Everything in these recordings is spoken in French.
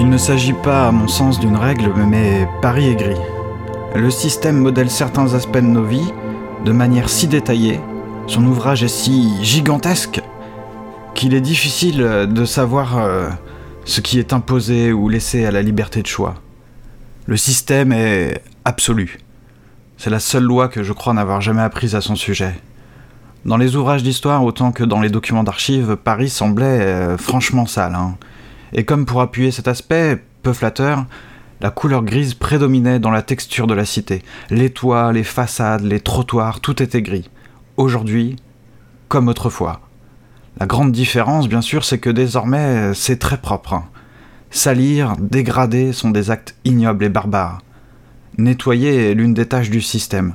Il ne s'agit pas, à mon sens, d'une règle, mais Paris est gris. Le système modèle certains aspects de nos vies de manière si détaillée, son ouvrage est si gigantesque, qu'il est difficile de savoir euh, ce qui est imposé ou laissé à la liberté de choix. Le système est absolu. C'est la seule loi que je crois n'avoir jamais apprise à son sujet. Dans les ouvrages d'histoire autant que dans les documents d'archives, Paris semblait euh, franchement sale. hein. Et comme pour appuyer cet aspect, peu flatteur, la couleur grise prédominait dans la texture de la cité. Les toits, les façades, les trottoirs, tout était gris. Aujourd'hui, comme autrefois. La grande différence, bien sûr, c'est que désormais, c'est très propre. Salir, dégrader sont des actes ignobles et barbares. Nettoyer est l'une des tâches du système.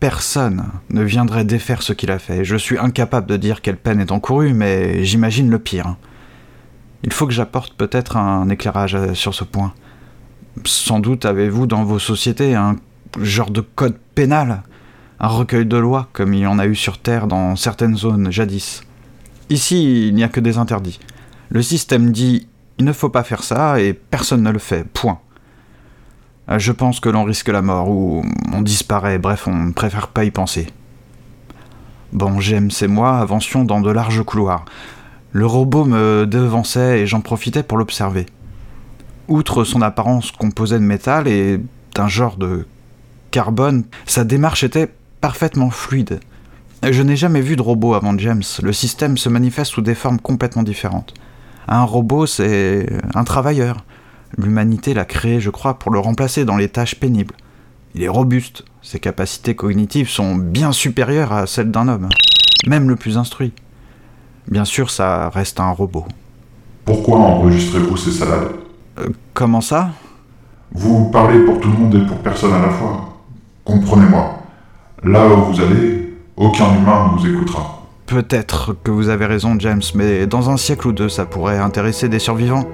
Personne ne viendrait défaire ce qu'il a fait. Je suis incapable de dire quelle peine est encourue, mais j'imagine le pire. Il faut que j'apporte peut-être un éclairage euh, sur ce point. Sans doute avez-vous dans vos sociétés un genre de code pénal, un recueil de lois comme il y en a eu sur Terre dans certaines zones jadis. Ici, il n'y a que des interdits. Le système dit il ne faut pas faire ça et personne ne le fait, point. Euh, Je pense que l'on risque la mort ou on disparaît, bref, on ne préfère pas y penser. Bon, James et moi avancions dans de larges couloirs. Le robot me devançait et j'en profitais pour l'observer. Outre son apparence composée de métal et d'un genre de carbone, sa démarche était parfaitement fluide. Je n'ai jamais vu de robot avant James. Le système se manifeste sous des formes complètement différentes. Un robot, c'est un travailleur. L'humanité l'a créé, je crois, pour le remplacer dans les tâches pénibles. Il est robuste. Ses capacités cognitives sont bien supérieures à celles d'un homme, même le plus instruit. Bien sûr, ça reste un robot. Pourquoi enregistrez-vous ces salades Euh, comment ça? Vous parlez pour tout le monde et pour personne à la fois. Comprenez-moi. Là où vous allez, aucun humain ne vous écoutera. Peut-être que vous avez raison, James, mais dans un siècle ou deux, ça pourrait intéresser des survivants.